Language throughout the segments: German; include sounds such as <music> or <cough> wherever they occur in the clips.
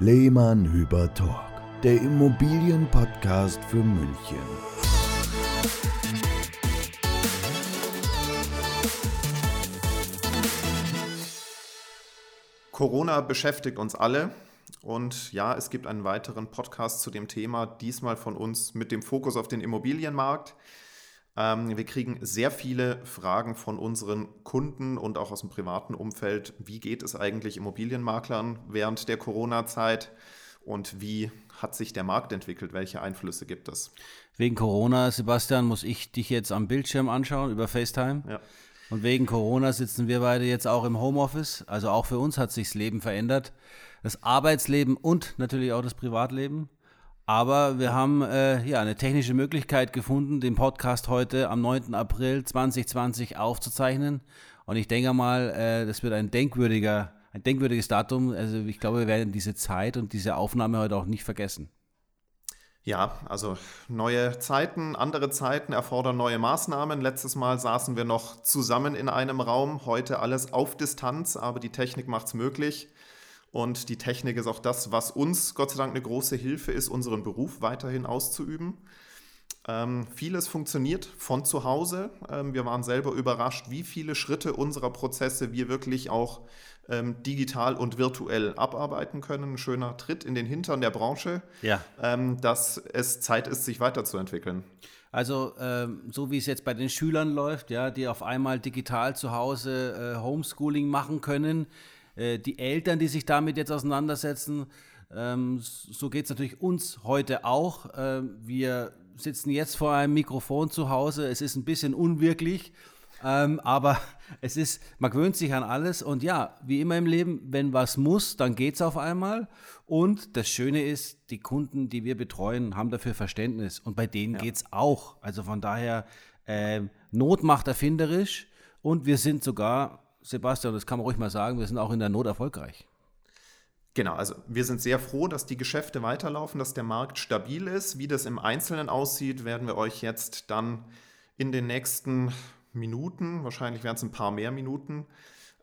Lehmann Hüber Talk, der Immobilienpodcast für München. Corona beschäftigt uns alle. Und ja, es gibt einen weiteren Podcast zu dem Thema, diesmal von uns mit dem Fokus auf den Immobilienmarkt. Ähm, wir kriegen sehr viele Fragen von unseren Kunden und auch aus dem privaten Umfeld. Wie geht es eigentlich Immobilienmaklern während der Corona-Zeit und wie hat sich der Markt entwickelt? Welche Einflüsse gibt es? Wegen Corona, Sebastian, muss ich dich jetzt am Bildschirm anschauen über FaceTime. Ja. Und wegen Corona sitzen wir beide jetzt auch im Homeoffice. Also auch für uns hat sich das Leben verändert. Das Arbeitsleben und natürlich auch das Privatleben. Aber wir haben äh, ja eine technische Möglichkeit gefunden, den Podcast heute am 9. April 2020 aufzuzeichnen. Und ich denke mal, äh, das wird ein denkwürdiger, ein denkwürdiges Datum. Also ich glaube, wir werden diese Zeit und diese Aufnahme heute auch nicht vergessen. Ja, also neue Zeiten, andere Zeiten erfordern neue Maßnahmen. Letztes Mal saßen wir noch zusammen in einem Raum, heute alles auf Distanz, aber die Technik macht es möglich. Und die Technik ist auch das, was uns Gott sei Dank eine große Hilfe ist, unseren Beruf weiterhin auszuüben. Ähm, vieles funktioniert von zu Hause. Ähm, wir waren selber überrascht, wie viele Schritte unserer Prozesse wir wirklich auch ähm, digital und virtuell abarbeiten können. Ein schöner Tritt in den Hintern der Branche, ja. Ähm, dass es Zeit ist, sich weiterzuentwickeln. Also ähm, so wie es jetzt bei den Schülern läuft, ja, die auf einmal digital zu Hause äh, Homeschooling machen können, äh, die Eltern, die sich damit jetzt auseinandersetzen. Ähm, so geht es natürlich uns heute auch. Ähm, wir sitzen jetzt vor einem Mikrofon zu Hause. Es ist ein bisschen unwirklich, ähm, aber <laughs> es ist, man gewöhnt sich an alles. Und ja, wie immer im Leben, wenn was muss, dann geht es auf einmal. Und das Schöne ist, die Kunden, die wir betreuen, haben dafür Verständnis. Und bei denen ja. geht es auch. Also von daher, äh, Not macht erfinderisch. Und wir sind sogar Sebastian, das kann man ruhig mal sagen, wir sind auch in der Not erfolgreich. Genau, also wir sind sehr froh, dass die Geschäfte weiterlaufen, dass der Markt stabil ist. Wie das im Einzelnen aussieht, werden wir euch jetzt dann in den nächsten Minuten, wahrscheinlich werden es ein paar mehr Minuten,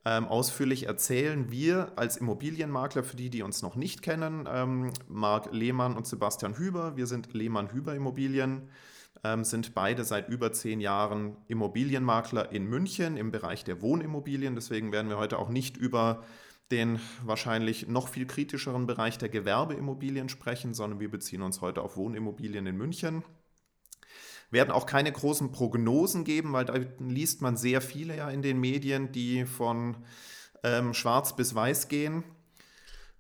ähm, ausführlich erzählen. Wir als Immobilienmakler, für die, die uns noch nicht kennen, ähm, Marc Lehmann und Sebastian Hüber, wir sind Lehmann-Hüber Immobilien ähm, sind beide seit über zehn Jahren Immobilienmakler in München im Bereich der Wohnimmobilien. Deswegen werden wir heute auch nicht über den wahrscheinlich noch viel kritischeren Bereich der Gewerbeimmobilien sprechen, sondern wir beziehen uns heute auf Wohnimmobilien in München. Werden auch keine großen Prognosen geben, weil da liest man sehr viele ja in den Medien, die von ähm, schwarz bis weiß gehen.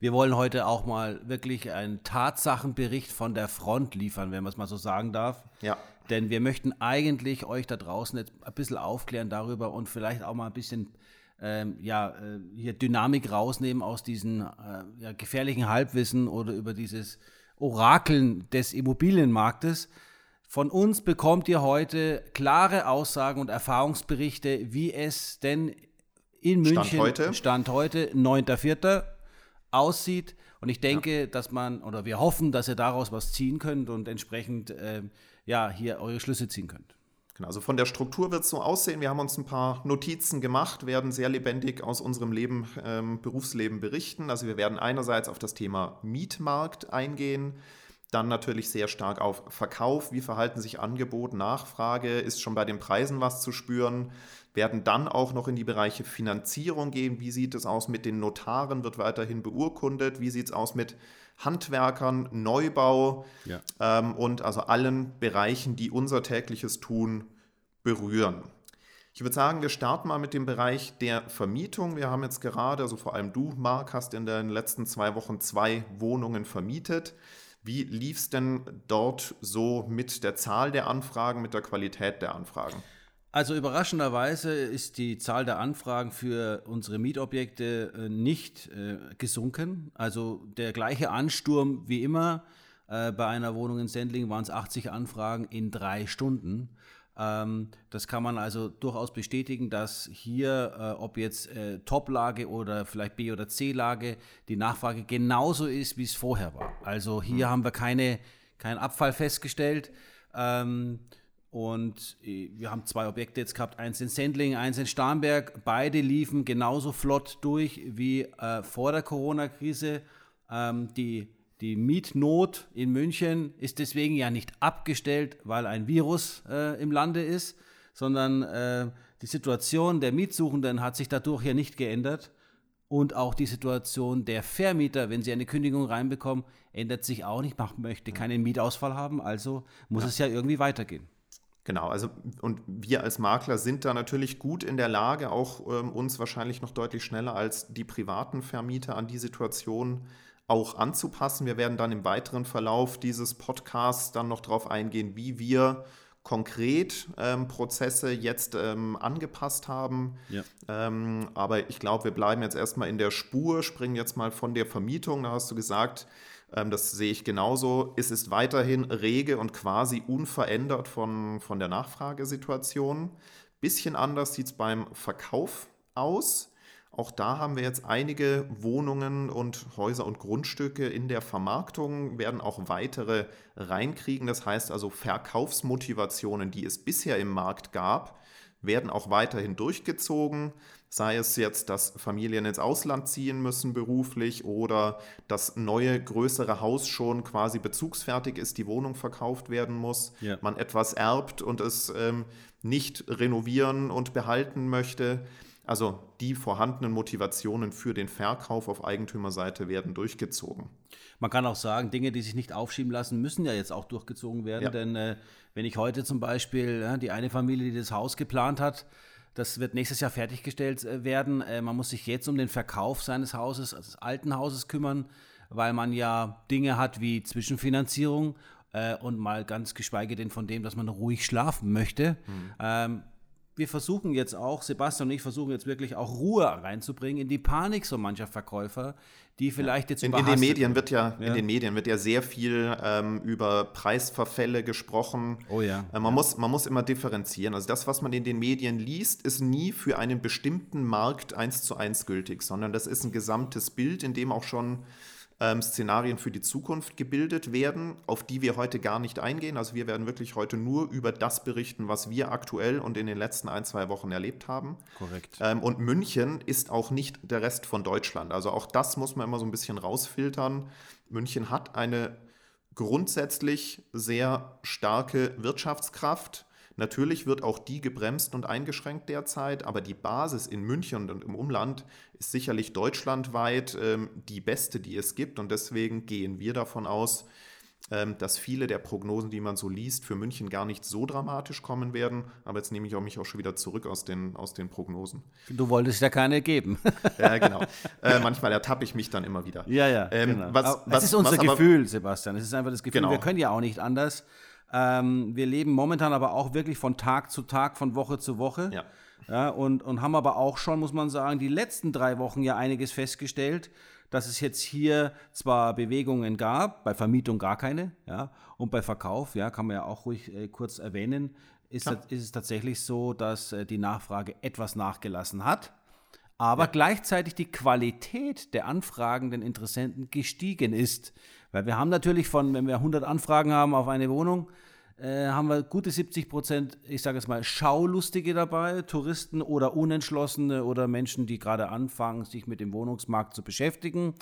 Wir wollen heute auch mal wirklich einen Tatsachenbericht von der Front liefern, wenn man es mal so sagen darf. Ja. Denn wir möchten eigentlich euch da draußen jetzt ein bisschen aufklären darüber und vielleicht auch mal ein bisschen ähm, ja, äh, hier Dynamik rausnehmen aus diesen äh, ja, gefährlichen Halbwissen oder über dieses Orakeln des Immobilienmarktes. Von uns bekommt ihr heute klare Aussagen und Erfahrungsberichte, wie es denn in München Stand heute, Stand heute 9.4 aussieht. Und ich denke, ja. dass man, oder wir hoffen, dass ihr daraus was ziehen könnt und entsprechend äh, ja, hier eure Schlüsse ziehen könnt. Genau, also von der Struktur wird es so aussehen. Wir haben uns ein paar Notizen gemacht, werden sehr lebendig aus unserem Leben, ähm, Berufsleben berichten. Also wir werden einerseits auf das Thema Mietmarkt eingehen, dann natürlich sehr stark auf Verkauf. Wie verhalten sich Angebot, Nachfrage? Ist schon bei den Preisen was zu spüren? Werden dann auch noch in die Bereiche Finanzierung gehen. Wie sieht es aus mit den Notaren? Wird weiterhin beurkundet? Wie sieht es aus mit Handwerkern, Neubau ja. ähm, und also allen Bereichen, die unser tägliches Tun berühren? Ich würde sagen, wir starten mal mit dem Bereich der Vermietung. Wir haben jetzt gerade, also vor allem du, Marc, hast in den letzten zwei Wochen zwei Wohnungen vermietet. Wie lief es denn dort so mit der Zahl der Anfragen, mit der Qualität der Anfragen? Also überraschenderweise ist die Zahl der Anfragen für unsere Mietobjekte äh, nicht äh, gesunken. Also der gleiche Ansturm wie immer. Äh, bei einer Wohnung in Sendling waren es 80 Anfragen in drei Stunden. Ähm, das kann man also durchaus bestätigen, dass hier, ob jetzt Top-Lage oder vielleicht B- oder C-Lage, die Nachfrage genauso ist, wie es vorher war. Also hier mhm. haben wir keine, keinen Abfall festgestellt. Und äh, wir haben zwei Objekte jetzt gehabt, eins in Sendling, eins in Starnberg. Beide liefen genauso flott durch wie äh, vor der Corona-Krise. Ähm, die, die Mietnot in München ist deswegen ja nicht abgestellt, weil ein Virus äh, im Lande ist, sondern äh, die Situation der Mietsuchenden hat sich dadurch ja nicht geändert. Und auch die Situation der Vermieter, wenn sie eine Kündigung reinbekommen, ändert sich auch nicht. Man möchte keinen Mietausfall haben, also muss ja. es ja irgendwie weitergehen. Genau, also und wir als Makler sind da natürlich gut in der Lage, auch ähm, uns wahrscheinlich noch deutlich schneller als die privaten Vermieter an die Situation auch anzupassen. Wir werden dann im weiteren Verlauf dieses Podcasts dann noch darauf eingehen, wie wir konkret ähm, Prozesse jetzt ähm, angepasst haben. Ja. Ähm, aber ich glaube, wir bleiben jetzt erstmal in der Spur, springen jetzt mal von der Vermietung. Da hast du gesagt, das sehe ich genauso. Es ist weiterhin rege und quasi unverändert von, von der Nachfragesituation. Bisschen anders sieht es beim Verkauf aus. Auch da haben wir jetzt einige Wohnungen und Häuser und Grundstücke in der Vermarktung, werden auch weitere reinkriegen. Das heißt also Verkaufsmotivationen, die es bisher im Markt gab, werden auch weiterhin durchgezogen. Sei es jetzt, dass Familien ins Ausland ziehen müssen beruflich oder das neue, größere Haus schon quasi bezugsfertig ist, die Wohnung verkauft werden muss, ja. man etwas erbt und es ähm, nicht renovieren und behalten möchte. Also die vorhandenen Motivationen für den Verkauf auf Eigentümerseite werden durchgezogen. Man kann auch sagen, Dinge, die sich nicht aufschieben lassen, müssen ja jetzt auch durchgezogen werden. Ja. Denn äh, wenn ich heute zum Beispiel ja, die eine Familie, die das Haus geplant hat, das wird nächstes Jahr fertiggestellt äh, werden. Äh, man muss sich jetzt um den Verkauf seines Hauses, also des alten Hauses kümmern, weil man ja Dinge hat wie Zwischenfinanzierung äh, und mal ganz geschweige denn von dem, dass man ruhig schlafen möchte. Mhm. Ähm, wir versuchen jetzt auch, Sebastian und ich versuchen jetzt wirklich auch Ruhe reinzubringen in die Panik so mancher Verkäufer, die vielleicht jetzt in, in den Medien wird ja, ja, in den Medien wird ja sehr viel ähm, über Preisverfälle gesprochen. Oh ja. Äh, man, ja. Muss, man muss immer differenzieren. Also das, was man in den Medien liest, ist nie für einen bestimmten Markt eins zu eins gültig, sondern das ist ein gesamtes Bild, in dem auch schon ähm, Szenarien für die Zukunft gebildet werden, auf die wir heute gar nicht eingehen. Also wir werden wirklich heute nur über das berichten, was wir aktuell und in den letzten ein, zwei Wochen erlebt haben. Korrekt. Ähm, und München ist auch nicht der Rest von Deutschland. Also auch das muss man immer so ein bisschen rausfiltern. München hat eine grundsätzlich sehr starke Wirtschaftskraft Natürlich wird auch die gebremst und eingeschränkt derzeit, aber die Basis in München und im Umland ist sicherlich deutschlandweit ähm, die beste, die es gibt. Und deswegen gehen wir davon aus, ähm, dass viele der Prognosen, die man so liest, für München gar nicht so dramatisch kommen werden. Aber jetzt nehme ich auch mich auch schon wieder zurück aus den, aus den Prognosen. Du wolltest ja keine geben. <laughs> ja, genau. Äh, manchmal ertappe ich mich dann immer wieder. Ja, ja. Ähm, genau. was, was, das ist unser Gefühl, aber, Sebastian. Es ist einfach das Gefühl, genau. wir können ja auch nicht anders. Ähm, wir leben momentan aber auch wirklich von Tag zu Tag, von Woche zu Woche. Ja. Ja, und, und haben aber auch schon, muss man sagen, die letzten drei Wochen ja einiges festgestellt, dass es jetzt hier zwar Bewegungen gab, bei Vermietung gar keine, ja, und bei Verkauf, ja, kann man ja auch ruhig äh, kurz erwähnen, ist, das, ist es tatsächlich so, dass äh, die Nachfrage etwas nachgelassen hat, aber ja. gleichzeitig die Qualität der anfragenden Interessenten gestiegen ist. Weil wir haben natürlich von, wenn wir 100 Anfragen haben auf eine Wohnung, äh, haben wir gute 70 Prozent, ich sage es mal, Schaulustige dabei, Touristen oder Unentschlossene oder Menschen, die gerade anfangen, sich mit dem Wohnungsmarkt zu beschäftigen.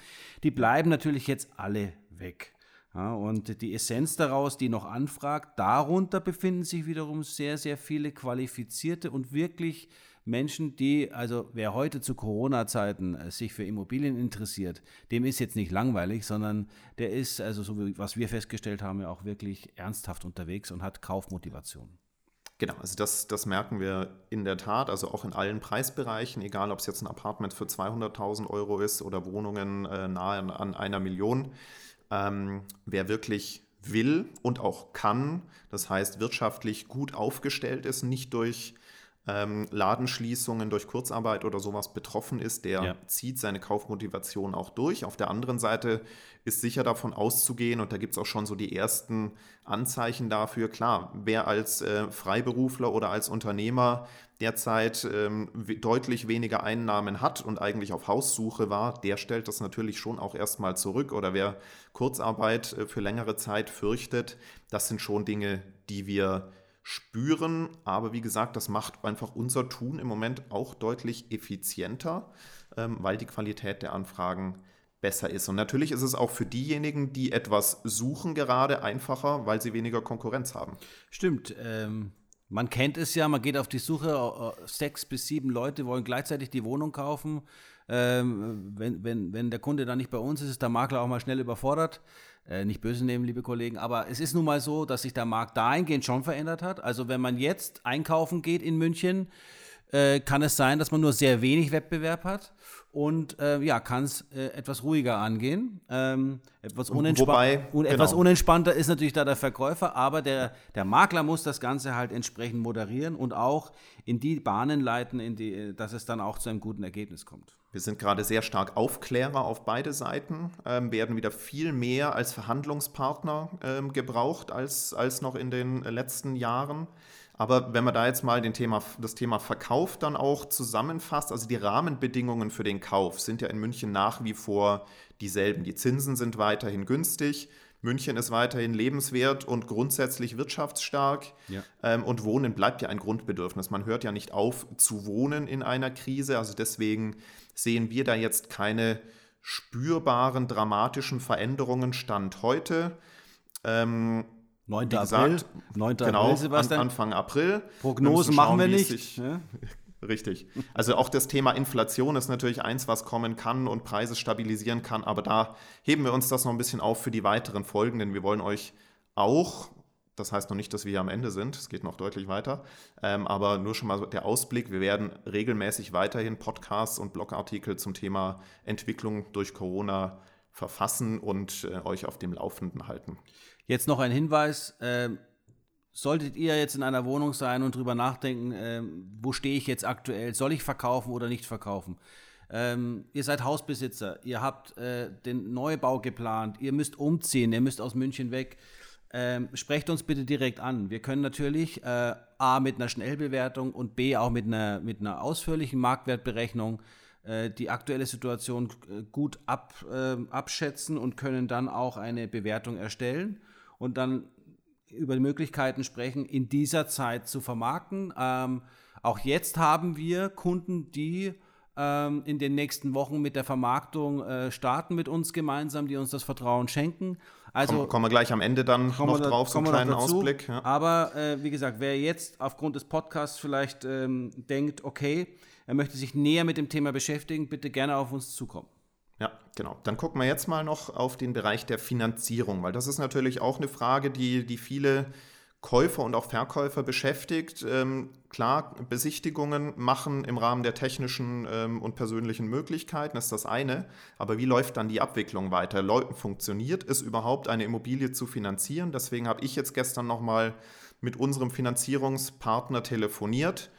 Die bleiben natürlich jetzt alle weg. Ja, und die Essenz daraus, die noch anfragt, darunter befinden sich wiederum sehr, sehr viele qualifizierte und wirklich Menschen, die, also wer heute zu Corona-Zeiten äh, sich für Immobilien interessiert, dem ist jetzt nicht langweilig, sondern der ist, also so wie was wir festgestellt haben, ja auch wirklich ernsthaft unterwegs und hat Kaufmotivation. Genau, also das, das merken wir in der Tat, also auch in allen Preisbereichen, egal ob es jetzt ein Apartment für 200.000 Euro ist oder Wohnungen äh, nahe an, an, einer Million. Ähm, wer wirklich will und auch kann, das heißt wirtschaftlich gut aufgestellt ist, nicht durch ähm, Ladenschließungen durch Kurzarbeit oder sowas betroffen ist, der ja. zieht seine Kaufmotivation auch durch. Auf der anderen Seite ist sicher davon auszugehen, und da gibt es auch schon so die ersten Anzeichen dafür, klar, wer als äh, Freiberufler oder als Unternehmer derzeit ähm, deutlich weniger Einnahmen hat und eigentlich auf Haussuche war, der stellt das natürlich schon auch erstmal zurück. Oder wer Kurzarbeit äh, für längere Zeit fürchtet, das sind schon Dinge, die wir spüren. Aber wie gesagt, das macht einfach unser Tun im Moment auch deutlich effizienter, ähm, weil die Qualität der Anfragen besser ist. Und natürlich ist es auch für diejenigen, die etwas suchen, gerade einfacher, weil sie weniger Konkurrenz haben. Stimmt. Ähm, man kennt es ja, man geht auf die Suche, sechs bis sieben Leute wollen gleichzeitig die Wohnung kaufen. Ähm, wenn, wenn, wenn der Kunde dann nicht bei uns ist, ist der Makler auch mal schnell überfordert. Äh, nicht böse nehmen, liebe Kollegen, aber es ist nun mal so, dass sich der Markt dahingehend schon verändert hat. Also wenn man jetzt einkaufen geht in München, äh, kann es sein, dass man nur sehr wenig Wettbewerb hat und äh, ja, kann es äh, etwas ruhiger angehen. Ähm, etwas, unentspa Wobei, un genau. etwas unentspannter ist natürlich da der Verkäufer, aber der, der Makler muss das Ganze halt entsprechend moderieren und auch in die Bahnen leiten, in die, dass es dann auch zu einem guten Ergebnis kommt. Wir sind gerade sehr stark Aufklärer auf beide Seiten, ähm, werden wieder viel mehr als Verhandlungspartner ähm, gebraucht als, als noch in den letzten Jahren. Aber wenn man da jetzt mal den Thema, das Thema Verkauf dann auch zusammenfasst, also die Rahmenbedingungen für den Kauf sind ja in München nach wie vor dieselben. Die Zinsen sind weiterhin günstig. München ist weiterhin lebenswert und grundsätzlich wirtschaftsstark. Ja. Ähm, und Wohnen bleibt ja ein Grundbedürfnis. Man hört ja nicht auf zu wohnen in einer Krise. Also deswegen sehen wir da jetzt keine spürbaren, dramatischen Veränderungen Stand heute. Ähm, 9. Gesagt, April, 9. Genau, April, Sebastian. Anfang April. Prognosen machen wir nicht. Sich, ja? Richtig. Also auch das Thema Inflation ist natürlich eins, was kommen kann und Preise stabilisieren kann, aber da heben wir uns das noch ein bisschen auf für die weiteren Folgen, denn wir wollen euch auch, das heißt noch nicht, dass wir hier am Ende sind, es geht noch deutlich weiter, ähm, aber nur schon mal der Ausblick, wir werden regelmäßig weiterhin Podcasts und Blogartikel zum Thema Entwicklung durch Corona verfassen und äh, euch auf dem Laufenden halten. Jetzt noch ein Hinweis. Äh, solltet ihr jetzt in einer Wohnung sein und drüber nachdenken, äh, wo stehe ich jetzt aktuell? Soll ich verkaufen oder nicht verkaufen? Ähm, ihr seid Hausbesitzer, ihr habt äh, den Neubau geplant, ihr müsst umziehen, ihr müsst aus München weg. Ähm, sprecht uns bitte direkt an. Wir können natürlich äh, A mit einer Schnellbewertung und B auch mit einer, mit einer ausführlichen Marktwertberechnung äh, die aktuelle Situation äh, gut ab, äh, abschätzen und können dann auch eine Bewertung erstellen und dann über die Möglichkeiten sprechen, in dieser Zeit zu vermarkten. Ähm, auch jetzt haben wir Kunden, die ähm, in den nächsten Wochen mit der Vermarktung äh, starten mit uns gemeinsam, die uns das Vertrauen schenken. Also kommen, kommen wir gleich am Ende dann noch da, drauf, so einen kleinen Ausblick. Ja. Aber äh, wie gesagt, wer jetzt aufgrund des Podcasts vielleicht ähm, denkt, okay, er möchte sich näher mit dem Thema beschäftigen, bitte gerne auf uns zukommen. Ja, genau. Dann gucken wir jetzt mal noch auf den Bereich der Finanzierung, weil das ist natürlich auch eine Frage, die, die viele Käufer und auch Verkäufer beschäftigt. Ähm, klar, Besichtigungen machen im Rahmen der technischen ähm, und persönlichen Möglichkeiten ist das eine, aber wie läuft dann die Abwicklung weiter? Läu funktioniert es überhaupt, eine Immobilie zu finanzieren? Deswegen habe ich jetzt gestern nochmal mit unserem Finanzierungspartner telefoniert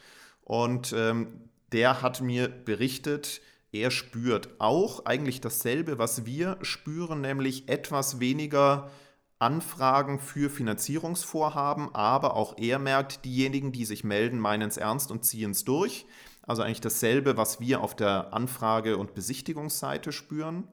und ähm, der hat mir berichtet, er spürt auch eigentlich dasselbe, was wir spüren, nämlich etwas weniger Anfragen für Finanzierungsvorhaben, aber auch er merkt, diejenigen, die sich melden, meinen es ernst und ziehen es durch. Also eigentlich dasselbe, was wir auf der Anfrage- und Besichtigungsseite spüren.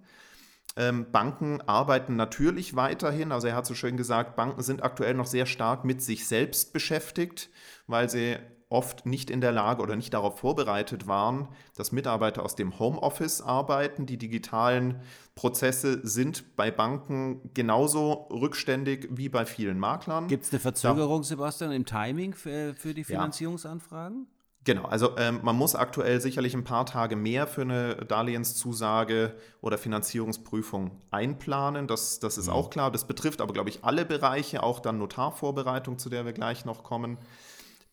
Ähm, Banken arbeiten natürlich weiterhin, also er hat so schön gesagt, Banken sind aktuell noch sehr stark mit sich selbst beschäftigt, weil sie oft nicht in der Lage oder nicht darauf vorbereitet waren, dass Mitarbeiter aus dem Homeoffice arbeiten. Die digitalen Prozesse sind bei Banken genauso rückständig wie bei vielen Maklern. Gibt es eine Verzögerung, ja. Sebastian, im Timing für, für die Finanzierungsanfragen? Ja. Genau, also ähm, man muss aktuell sicherlich ein paar Tage mehr für eine Darlehenszusage oder Finanzierungsprüfung einplanen. Das, das ist mhm. auch klar. Das betrifft aber, glaube ich, alle Bereiche, auch dann Notarvorbereitung, zu der wir gleich noch kommen.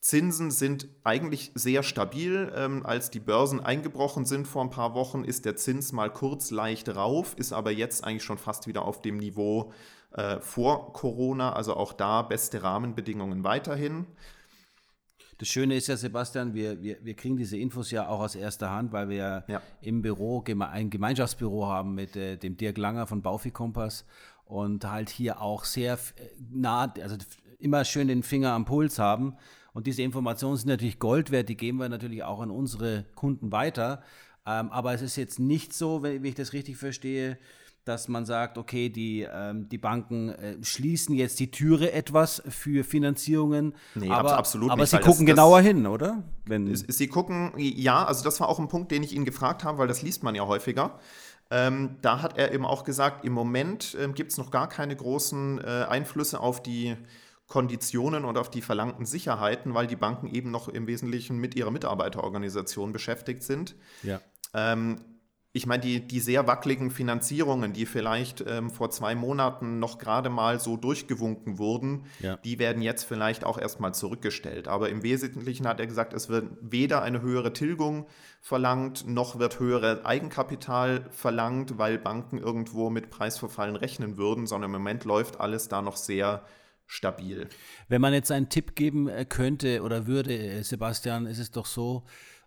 Zinsen sind eigentlich sehr stabil. Ähm, als die Börsen eingebrochen sind vor ein paar Wochen, ist der Zins mal kurz leicht rauf, ist aber jetzt eigentlich schon fast wieder auf dem Niveau äh, vor Corona. Also auch da beste Rahmenbedingungen weiterhin. Das Schöne ist ja, Sebastian, wir, wir, wir kriegen diese Infos ja auch aus erster Hand, weil wir ja. im Büro ein Gemeinschaftsbüro haben mit äh, dem Dirk Langer von Baufi Kompass und halt hier auch sehr nah, also immer schön den Finger am Puls haben und diese Informationen sind natürlich Gold wert, die geben wir natürlich auch an unsere Kunden weiter. Ähm, aber es ist jetzt nicht so, wenn, ich das richtig verstehe, dass man sagt, okay, die, ähm, die Banken äh, schließen jetzt die Türe etwas für Finanzierungen. Nee, aber, absolut aber nicht. Aber sie gucken das, genauer das, hin, oder? Wenn sie gucken, ja, also das war auch ein Punkt, den ich Ihnen gefragt habe, weil das liest man ja häufiger. Ähm, da hat er eben auch gesagt, im Moment äh, gibt es noch gar keine großen äh, Einflüsse auf die Konditionen und auf die verlangten Sicherheiten, weil die Banken eben noch im Wesentlichen mit ihrer Mitarbeiterorganisation beschäftigt sind. Ja. Ähm, ich meine, die, die sehr wackeligen Finanzierungen, die vielleicht ähm, vor zwei Monaten noch gerade mal so durchgewunken wurden, Ja. die werden jetzt vielleicht auch erstmal zurückgestellt. Aber im Wesentlichen hat er gesagt, es wird weder eine höhere Tilgung verlangt, noch wird höhere Eigenkapital verlangt, weil Banken irgendwo mit Preisverfallen rechnen würden, sondern im Moment läuft alles da noch sehr stabil. Wenn man jetzt einen Tipp geben äh, könnte oder würde, äh, Sebastian, ist es doch so,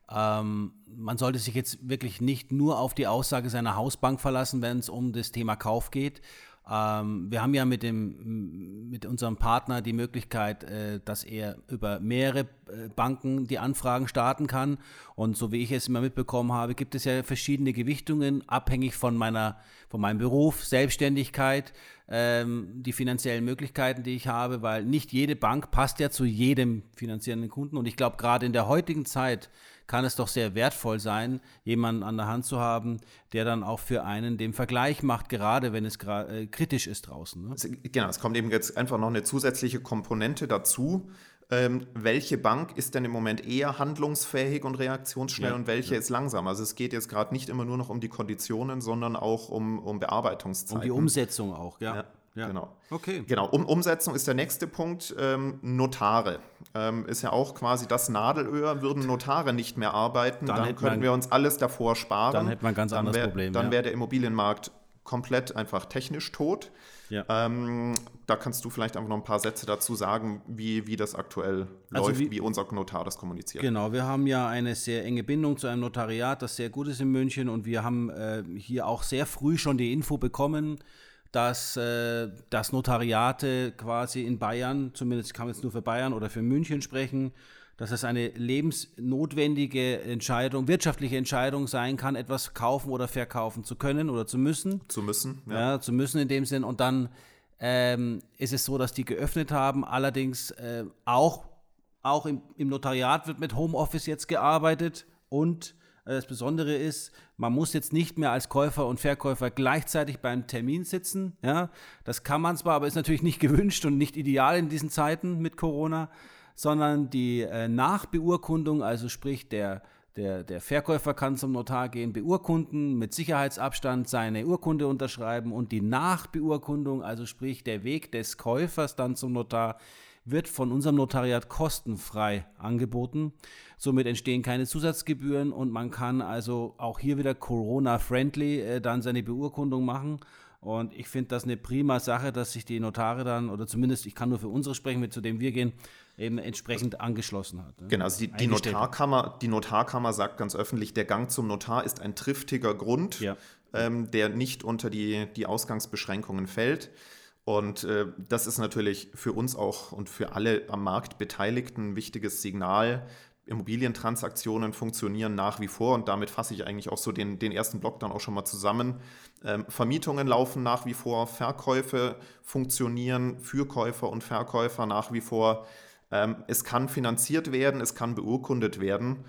ähm, man sollte sich jetzt wirklich nicht nur auf die Aussage seiner Hausbank verlassen, wenn es um das Thema Kauf geht. Ähm, wir haben ja mit, dem, mit unserem Partner die Möglichkeit, äh, dass er über mehrere äh, Banken die Anfragen starten kann. Und so wie ich es immer mitbekommen habe, gibt es ja verschiedene Gewichtungen, abhängig von, meiner, von meinem Beruf, Selbstständigkeit, ähm, die finanziellen Möglichkeiten, die ich habe, weil nicht jede Bank passt ja zu jedem finanzierenden Kunden. Und ich glaube, gerade in der heutigen Zeit kann es doch sehr wertvoll sein, jemanden an der Hand zu haben, der dann auch für einen den Vergleich macht, gerade wenn es äh, kritisch ist draußen. Ne? Genau, es kommt eben jetzt einfach noch eine zusätzliche Komponente dazu. Ähm, welche Bank ist denn im Moment eher handlungsfähig und reaktionsschnell Ja, und welche ist langsam? Also es geht jetzt gerade nicht immer nur noch um die Konditionen, sondern auch um, um Bearbeitungszeiten. Um die Umsetzung auch, ja. Ja, genau. Okay. Genau, um, Umsetzung ist der nächste Punkt. Ähm, Notare ähm, ist ja auch quasi das Nadelöhr. Würden Notare nicht mehr arbeiten, Dann dann, könnten man- wir uns alles davor sparen. Dann hätte man ein ganz anderes wär- Problem, Dann ja. wäre der Immobilienmarkt komplett einfach technisch tot. Ja. Ähm, da kannst du vielleicht einfach noch ein paar Sätze dazu sagen, wie, wie das aktuell Also läuft, wie- wie, unser Notar das kommuniziert. Genau, wir haben ja eine sehr enge Bindung zu einem Notariat, das sehr gut ist in München und wir haben äh, hier auch sehr früh schon die Info bekommen, dass äh, das Notariate quasi in Bayern, zumindest kann man jetzt nur für Bayern oder für München sprechen, dass es eine lebensnotwendige Entscheidung, wirtschaftliche Entscheidung sein kann, etwas kaufen oder verkaufen zu können oder zu müssen. Zu müssen. ja. zu müssen in dem Sinn. Und dann ähm, ist es so, dass die geöffnet haben. Allerdings äh, auch, auch im, im Notariat wird mit Homeoffice jetzt gearbeitet. Und das Besondere ist, man muss jetzt nicht mehr als Käufer und Verkäufer gleichzeitig beim Termin sitzen. Ja, das kann man zwar, aber ist natürlich nicht gewünscht und nicht ideal in diesen Zeiten mit Corona, sondern die äh, Nachbeurkundung, also sprich der der, der Verkäufer kann zum Notar gehen, beurkunden, mit Sicherheitsabstand seine Urkunde unterschreiben und die Nachbeurkundung, also sprich der Weg des Käufers dann zum Notar, wird von unserem Notariat kostenfrei angeboten. Somit entstehen keine Zusatzgebühren und man kann also auch hier wieder Corona-friendly äh, dann seine Beurkundung machen. Und ich finde das eine prima Sache, dass sich die Notare dann, oder zumindest ich kann nur für unsere sprechen, mit zu dem wir gehen, eben entsprechend angeschlossen hat. ne? Genau, also die, die. Notarkammer, die Notarkammer sagt ganz öffentlich, der Gang zum Notar ist ein triftiger Grund, Ja. ähm, der nicht unter die, die Ausgangsbeschränkungen fällt. Und äh, das ist natürlich für uns auch und für alle am Markt Beteiligten ein wichtiges Signal. Immobilientransaktionen funktionieren nach wie vor und damit fasse ich eigentlich auch so den, den ersten Block dann auch schon mal zusammen. Ähm, Vermietungen laufen nach wie vor, Verkäufe funktionieren für Käufer und Verkäufer nach wie vor. Ähm, es kann finanziert werden, es kann beurkundet werden.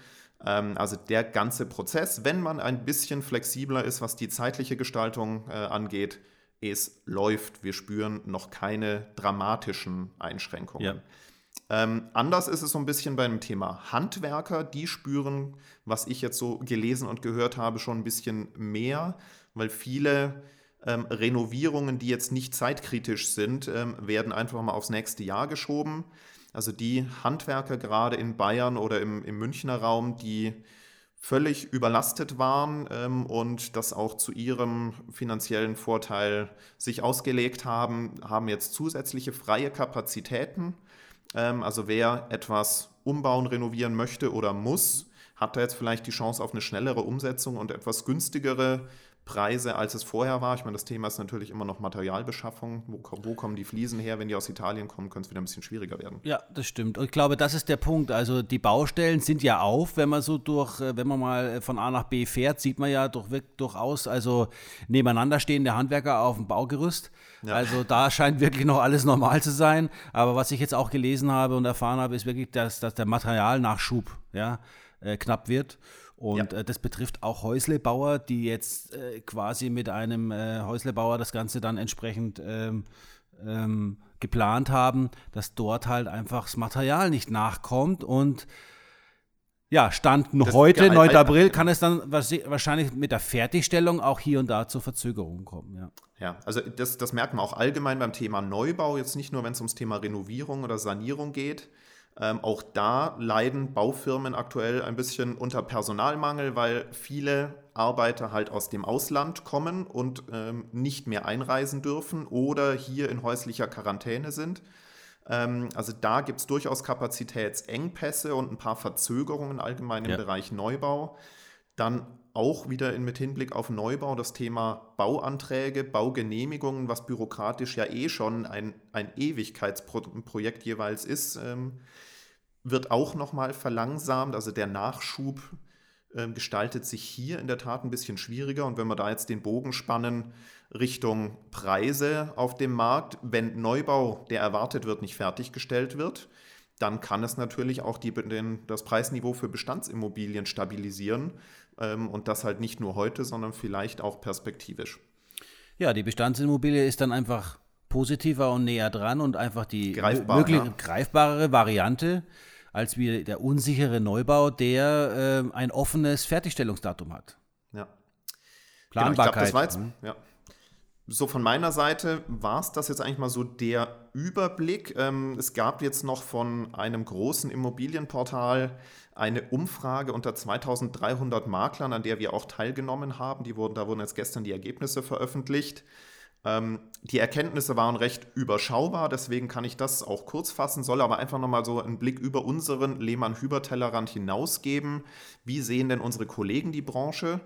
Ähm, also der ganze Prozess, wenn man ein bisschen flexibler ist, was die zeitliche Gestaltung äh, angeht, es läuft. Wir spüren noch keine dramatischen Einschränkungen. Ja. Ähm, anders ist es so ein bisschen beim Thema Handwerker. Die spüren, was ich jetzt so gelesen und gehört habe, schon ein bisschen mehr, weil viele ähm, Renovierungen, die jetzt nicht zeitkritisch sind, ähm, werden einfach mal aufs nächste Jahr geschoben. Also die Handwerker gerade in Bayern oder im, im Münchner Raum, die völlig überlastet waren ähm, und das auch zu ihrem finanziellen Vorteil sich ausgelegt haben, haben jetzt zusätzliche freie Kapazitäten. Ähm, also wer etwas umbauen, renovieren möchte oder muss, hat da jetzt vielleicht die Chance auf eine schnellere Umsetzung und etwas günstigere Preise, als es vorher war. Ich meine, das Thema ist natürlich immer noch Materialbeschaffung. Wo, wo kommen die Fliesen her? Wenn die aus Italien kommen, könnte es wieder ein bisschen schwieriger werden. Ja, das stimmt. Und ich glaube, das ist der Punkt. Also die Baustellen sind ja auf, wenn man so durch, äh, wenn man mal von A nach B fährt, sieht man ja durch, durchaus also nebeneinander stehende Handwerker auf dem Baugerüst. Also da scheint wirklich noch alles normal zu sein. Aber was ich jetzt auch gelesen habe und erfahren habe, ist wirklich, dass, dass der Materialnachschub ja, äh, knapp wird. Und ja. äh, das betrifft auch Häuslebauer, die jetzt äh, quasi mit einem äh, Häuslebauer das Ganze dann entsprechend ähm, ähm, geplant haben, dass dort halt einfach das Material nicht nachkommt und ja, Stand das heute, 9. April, kann es dann wahrscheinlich mit der Fertigstellung auch hier und da zu Verzögerungen kommen. Ja, ja also das, das merkt man auch allgemein beim Thema Neubau, jetzt nicht nur, wenn es ums Thema Renovierung oder Sanierung geht, ähm, auch da leiden Baufirmen aktuell ein bisschen unter Personalmangel, weil viele Arbeiter halt aus dem Ausland kommen und ähm, nicht mehr einreisen dürfen oder hier in häuslicher Quarantäne sind. Ähm, also da gibt es durchaus Kapazitätsengpässe und ein paar Verzögerungen allgemein im ja. Bereich Neubau. Dann auch wieder in, mit Hinblick auf Neubau das Thema Bauanträge, Baugenehmigungen, was bürokratisch ja eh schon ein, ein Ewigkeitsprojekt jeweils ist. Ähm, wird auch nochmal verlangsamt. Also der Nachschub äh, gestaltet sich hier in der Tat ein bisschen schwieriger. Und wenn wir da jetzt den Bogen spannen Richtung Preise auf dem Markt, wenn Neubau, der erwartet wird, nicht fertiggestellt wird, dann kann es natürlich auch die, den, das Preisniveau für Bestandsimmobilien stabilisieren. Ähm, und das halt nicht nur heute, sondern vielleicht auch perspektivisch. Ja, die Bestandsimmobilie ist dann einfach positiver und näher dran und einfach die Greifbar, möglich ja. greifbarere Variante als wie der unsichere Neubau, der äh, ein offenes Fertigstellungsdatum hat. Ja. Planbarkeit. Genau, ich glaub, das war jetzt, ja. So von meiner Seite war es das jetzt eigentlich mal so der Überblick. Ähm, es gab jetzt noch von einem großen Immobilienportal eine Umfrage unter 2300 Maklern, an der wir auch teilgenommen haben. Die wurden, da wurden jetzt gestern die Ergebnisse veröffentlicht. Ähm, die Erkenntnisse waren recht überschaubar, deswegen kann ich das auch kurz fassen, soll aber einfach nochmal so einen Blick über unseren Lehmann-Hüber-Tellerrand hinausgeben. Wie sehen denn unsere Kollegen die Branche?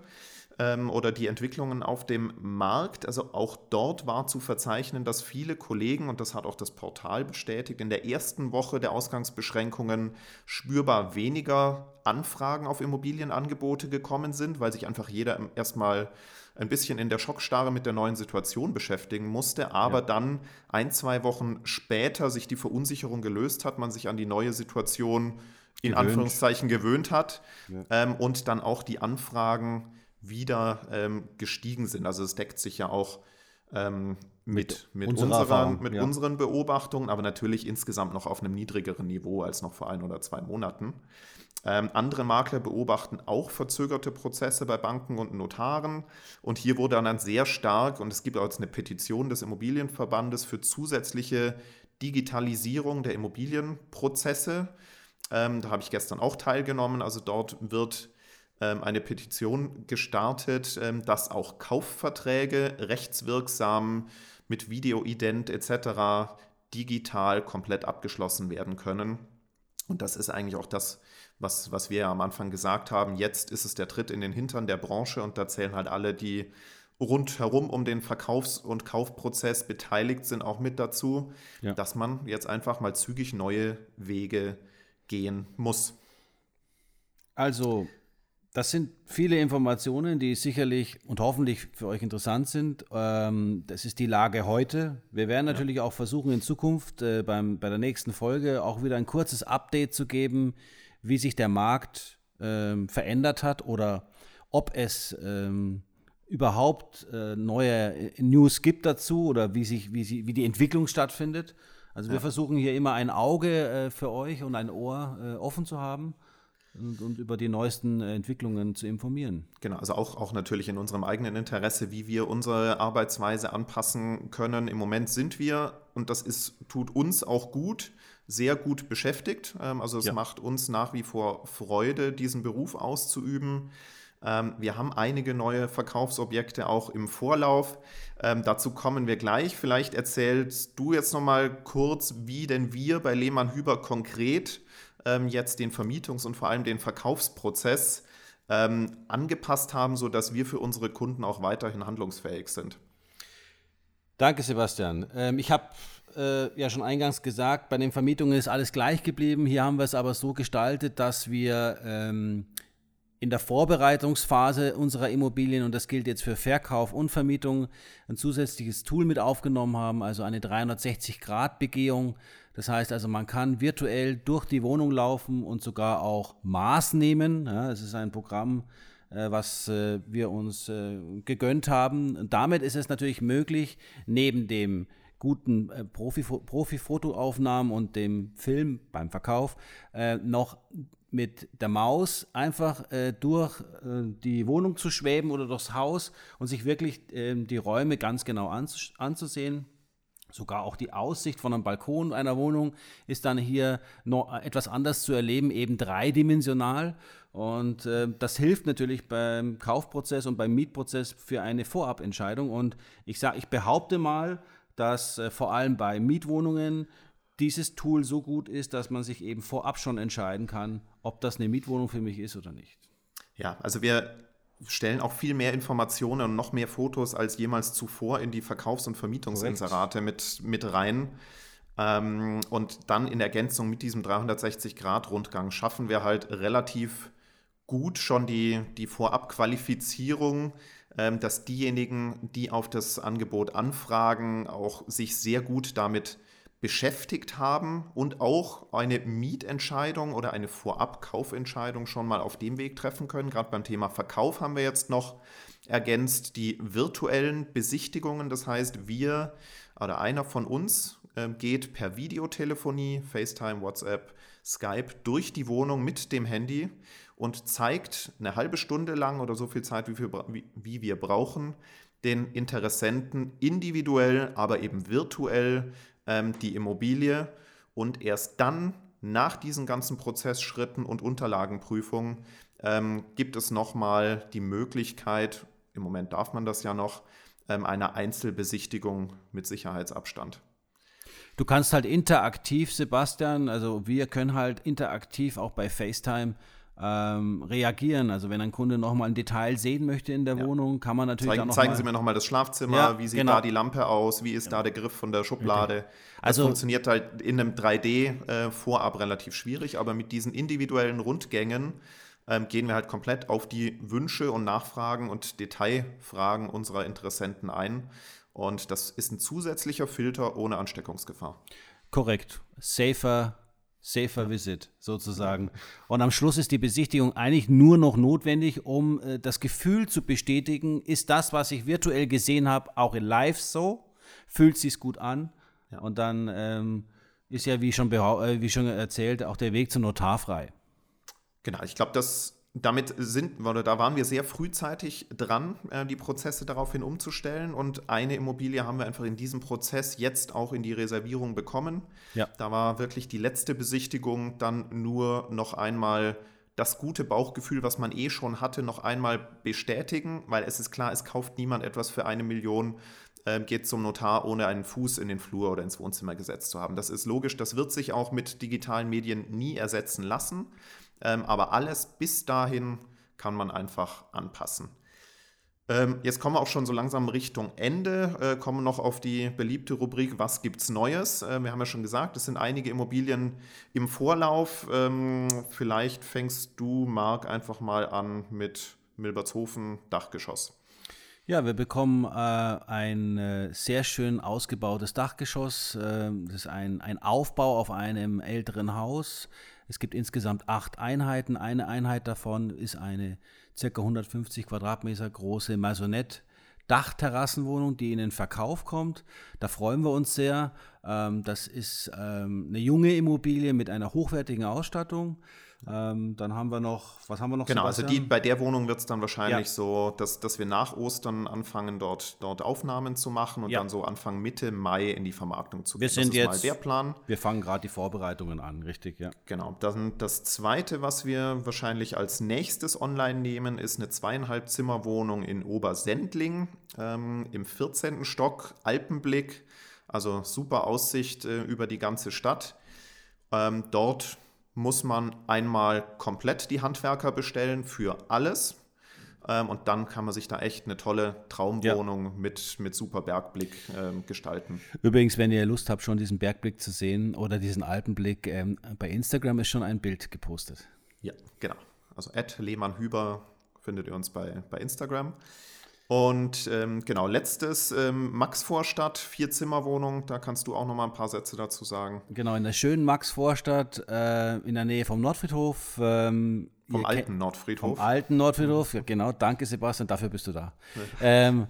Ähm, oder die Entwicklungen auf dem Markt. Also auch dort war zu verzeichnen, dass viele Kollegen, und das hat auch das Portal bestätigt, in der ersten Woche der Ausgangsbeschränkungen spürbar weniger Anfragen auf Immobilienangebote gekommen sind, weil sich einfach jeder erstmal ein bisschen in der Schockstarre mit der neuen Situation beschäftigen musste, aber ja. dann ein, zwei Wochen später sich die Verunsicherung gelöst hat, man sich an die neue Situation in gewöhnt. Anführungszeichen gewöhnt hat ja. ähm, und dann auch die Anfragen wieder ähm, gestiegen sind. Also es deckt sich ja auch ähm, mit, mit, mit, unserer, mit ja. unseren Beobachtungen, aber natürlich insgesamt noch auf einem niedrigeren Niveau als noch vor ein oder zwei Monaten. Ähm, andere Makler beobachten auch verzögerte Prozesse bei Banken und Notaren. Und hier wurde dann sehr stark, und es gibt auch jetzt eine Petition des Immobilienverbandes für zusätzliche Digitalisierung der Immobilienprozesse. Ähm, da habe ich gestern auch teilgenommen. Also dort wird eine Petition gestartet, ähm, dass auch Kaufverträge rechtswirksam mit Videoident etc. digital komplett abgeschlossen werden können. Und das ist eigentlich auch das, was, was wir ja am Anfang gesagt haben. Jetzt ist es der Tritt in den Hintern der Branche und da zählen halt alle, die rundherum um den Verkaufs- und Kaufprozess beteiligt sind, auch mit dazu, ja. dass man jetzt einfach mal zügig neue Wege gehen muss. Also, das sind viele Informationen, die sicherlich und hoffentlich für euch interessant sind. Ähm, das ist die Lage heute. Wir werden natürlich ja. auch versuchen, in Zukunft äh, beim, bei der nächsten Folge auch wieder ein kurzes Update zu geben, wie sich der Markt ähm, verändert hat oder ob es ähm, überhaupt äh, neue äh, News gibt dazu oder wie, sich, wie, sie, wie die Entwicklung stattfindet. Also wir versuchen hier immer ein Auge für euch und ein Ohr offen zu haben. Und, und, über die neuesten Entwicklungen zu informieren. Genau, also auch, auch natürlich in unserem eigenen Interesse, wie wir unsere Arbeitsweise anpassen können. Im Moment sind wir, und das ist, tut uns auch gut, sehr gut beschäftigt. Ähm, also es ja. macht uns nach wie vor Freude, diesen Beruf auszuüben. Ähm, wir haben einige neue Verkaufsobjekte auch im Vorlauf. Ähm, dazu kommen wir gleich. Vielleicht erzählst du jetzt noch mal kurz, wie denn wir bei Lehmann Hüber konkret jetzt den Vermietungs- und vor allem den Verkaufsprozess angepasst haben, sodass wir für unsere Kunden auch weiterhin handlungsfähig sind. Danke, Sebastian. ich habe äh, ja schon eingangs gesagt, bei den Vermietungen ist alles gleich geblieben. Hier haben wir es aber so gestaltet, dass wir ähm, in der Vorbereitungsphase unserer Immobilien, und das gilt jetzt für Verkauf und Vermietung, ein zusätzliches Tool mit aufgenommen haben, also eine 360-Grad-Begehung. Das heißt also, man kann virtuell durch die Wohnung laufen und sogar auch Maß nehmen. Ja, es ist ein Programm, äh, was äh, wir uns äh, gegönnt haben. damit ist es natürlich möglich, neben dem guten äh, Profi-Fotoaufnahmen und dem Film beim Verkauf äh, noch mit der Maus einfach äh, durch die Wohnung zu schweben oder durchs Haus und sich wirklich äh, die Räume ganz genau anzus anzusehen. Sogar auch die Aussicht von einem Balkon einer Wohnung ist dann hier noch etwas anders zu erleben, eben dreidimensional. Und äh, das hilft natürlich beim Kaufprozess und beim Mietprozess für eine Vorabentscheidung. Und ich sage, ich behaupte mal, dass äh, vor allem bei Mietwohnungen dieses Tool so gut ist, dass man sich eben vorab schon entscheiden kann, ob das eine Mietwohnung für mich ist oder nicht. Ja, also wir stellen auch viel mehr Informationen und noch mehr Fotos als jemals zuvor in die Verkaufs- und Vermietungsinserate mit, mit rein. Ähm, und dann in Ergänzung mit diesem 360-Grad-Rundgang schaffen wir halt relativ gut schon die, die Vorabqualifizierung, ähm, dass diejenigen, die auf das Angebot anfragen, auch sich sehr gut damit beschäftigt haben und auch eine Mietentscheidung oder eine Vorabkaufentscheidung schon mal auf dem Weg treffen können. Gerade beim Thema Verkauf haben wir jetzt noch ergänzt die virtuellen Besichtigungen. Das heißt, wir oder einer von uns äh, geht per Videotelefonie, FaceTime, WhatsApp, Skype durch die Wohnung mit dem Handy und zeigt eine halbe Stunde lang oder so viel Zeit, wie wir, wie wir brauchen, den Interessenten individuell, aber eben virtuell ähm, die Immobilie und erst dann nach diesen ganzen Prozessschritten und Unterlagenprüfungen ähm, gibt es nochmal die Möglichkeit, im Moment darf man das ja noch, ähm, einer Einzelbesichtigung mit Sicherheitsabstand. Du kannst halt interaktiv, Sebastian, also wir können halt interaktiv auch bei FaceTime ähm, reagieren. Also wenn ein Kunde nochmal ein Detail sehen möchte in der ja. Wohnung, kann man natürlich zeigen, zeigen Sie mir nochmal das Schlafzimmer, ja, wie sieht genau. da die Lampe aus, wie ist genau. da der Griff von der Schublade. Okay. Also das funktioniert halt in einem 3D äh, vorab relativ schwierig, aber mit diesen individuellen Rundgängen ähm, gehen wir halt komplett auf die Wünsche und Nachfragen und Detailfragen unserer Interessenten ein. Und das ist ein zusätzlicher Filter ohne Ansteckungsgefahr. Korrekt. Safer, Safer Visit sozusagen. Und am Schluss ist die Besichtigung eigentlich nur noch notwendig, um äh, das Gefühl zu bestätigen, ist das, was ich virtuell gesehen habe, auch in Live so? Fühlt sich gut an? Ja. Und dann ähm, ist ja, wie schon, äh, wie schon erzählt, auch der Weg zum Notar frei. Genau, ich glaube, das damit sind, oder da waren wir sehr frühzeitig dran, äh, die Prozesse daraufhin umzustellen. Und eine Immobilie haben wir einfach in diesem Prozess jetzt auch in die Reservierung bekommen. Ja. Da war wirklich die letzte Besichtigung dann nur noch einmal das gute Bauchgefühl, was man eh schon hatte, noch einmal bestätigen, weil es ist klar, es kauft niemand etwas für eine Million, äh, geht zum Notar, ohne einen Fuß in den Flur oder ins Wohnzimmer gesetzt zu haben. Das ist logisch, das wird sich auch mit digitalen Medien nie ersetzen lassen. Ähm, aber alles bis dahin kann man einfach anpassen. Ähm, jetzt kommen wir auch schon so langsam Richtung Ende, äh, kommen noch auf die beliebte Rubrik Was gibt's Neues? Äh, wir haben ja schon gesagt, es sind einige Immobilien im Vorlauf. Ähm, vielleicht fängst du, Marc, einfach mal an mit Milbertshofen Dachgeschoss. Ja, wir bekommen äh, ein äh, sehr schön ausgebautes Dachgeschoss. Äh, das ist ein, ein Aufbau auf einem älteren Haus es gibt insgesamt acht Einheiten. Eine Einheit davon ist eine ca. 150 Quadratmeter große Maisonette. Dachterrassenwohnung, die in den Verkauf kommt. Da freuen wir uns sehr. Ähm, das ist ähm, eine junge Immobilie mit einer hochwertigen Ausstattung. Ähm, dann haben wir noch, was haben wir noch? Genau, also Sebastian? also die, bei der Wohnung wird es dann wahrscheinlich ja. so, dass, dass wir nach Ostern anfangen, dort, dort Aufnahmen zu machen und ja. dann so Anfang Mitte Mai in die Vermarktung zu gehen. Wir sind das ist jetzt, mal der Plan. Wir fangen gerade die Vorbereitungen an, richtig, ja. Genau. Dann das zweite, was wir wahrscheinlich als nächstes online nehmen, ist eine zweieinhalb Zimmer Wohnung in Obersendling ähm, im 14. Stock, Alpenblick, also super Aussicht äh, über die ganze Stadt. Ähm, dort muss man einmal komplett die Handwerker bestellen für alles. Ähm, und dann kann man sich da echt eine tolle Traumwohnung ja. mit, mit super Bergblick ähm, gestalten. Übrigens, wenn ihr Lust habt, schon diesen Bergblick zu sehen oder diesen Alpenblick, ähm, bei Instagram ist schon ein Bild gepostet. Ja, genau. also at Lehmann-Hüber findet ihr uns bei, bei Instagram. Und ähm, genau, letztes, ähm, Max-Vorstadt, Vier-Zimmer-Wohnung, da kannst du auch noch mal ein paar Sätze dazu sagen. Genau, in der schönen Max-Vorstadt, äh, in der Nähe vom Nordfriedhof. Ähm, vom alten Nordfriedhof. Vom alten Nordfriedhof, ja, genau. Danke, Sebastian, dafür bist du da. ähm,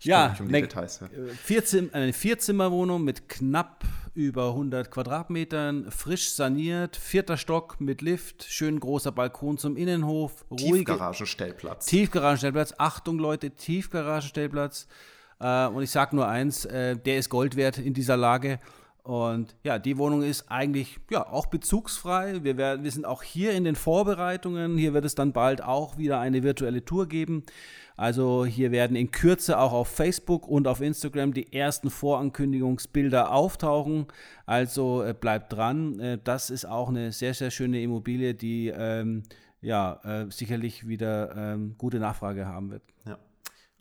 ja, um eine, Details, ja. Vierzim eine Vierzimmerwohnung mit knapp über 100 Quadratmetern, frisch saniert, vierter Stock mit Lift, schön großer Balkon zum Innenhof. Tiefgaragenstellplatz. Tiefgaragenstellplatz. Achtung, Leute, Tiefgaragenstellplatz. Äh, und ich sage nur eins, äh, der ist Gold wert in dieser Lage. Und ja, die Wohnung ist eigentlich ja auch bezugsfrei. Wir, werden, wir sind auch hier in den Vorbereitungen. Hier wird es dann bald auch wieder eine virtuelle Tour geben. Also hier werden in Kürze auch auf Facebook und auf Instagram die ersten Vorankündigungsbilder auftauchen. Also äh, bleibt dran. Äh, das ist auch eine sehr, sehr schöne Immobilie, die ähm, ja äh, sicherlich wieder ähm, gute Nachfrage haben wird. Ja.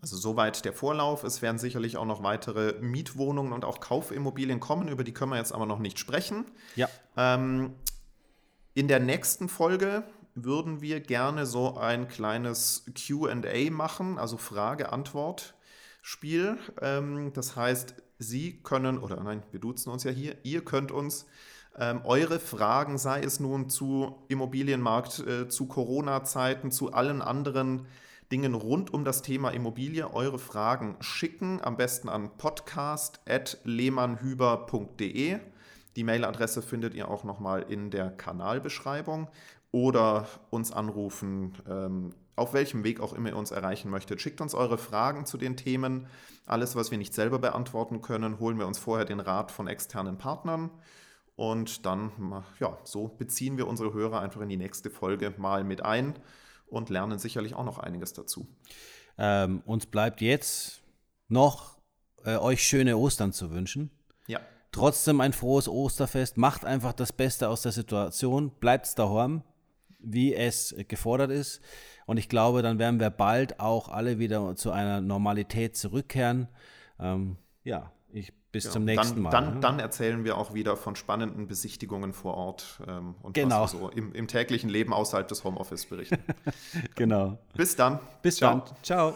Also soweit der Vorlauf. Es werden sicherlich auch noch weitere Mietwohnungen und auch Kaufimmobilien kommen, über die können wir jetzt aber noch nicht sprechen. Ja. Ähm, in der nächsten Folge würden wir gerne so ein kleines QA machen, also Frage-Antwort-Spiel. Ähm, das heißt, Sie können, oder nein, wir duzen uns ja hier, ihr könnt uns ähm, eure Fragen, sei es nun zu Immobilienmarkt, äh, zu Corona-Zeiten, zu allen anderen Dingen rund um das Thema Immobilie eure Fragen schicken, am besten an podcast.lehmannhüber.de. Die Mailadresse findet ihr auch nochmal in der Kanalbeschreibung oder uns anrufen, ähm, auf welchem Weg auch immer ihr uns erreichen möchtet. Schickt uns eure Fragen zu den Themen. Alles, was wir nicht selber beantworten können, holen wir uns vorher den Rat von externen Partnern. Und dann, ja, so beziehen wir unsere Hörer einfach in die nächste Folge mal mit ein und lernen sicherlich auch noch einiges dazu. Ähm, uns bleibt jetzt noch äh, euch schöne Ostern zu wünschen. Ja. Trotzdem ein frohes Osterfest. Macht einfach das Beste aus der Situation. Bleibt daheim, wie es gefordert ist. Und ich glaube, dann werden wir bald auch alle wieder zu einer Normalität zurückkehren. Ähm, ja, bis ja, zum nächsten dann, Mal. Dann, ne? dann, erzählen wir auch wieder von spannenden Besichtigungen vor Ort ähm, und genau. was wir so im, im, täglichen Leben außerhalb des Homeoffice berichten. <laughs> genau. Bis dann. Bis Ciao. dann. Ciao.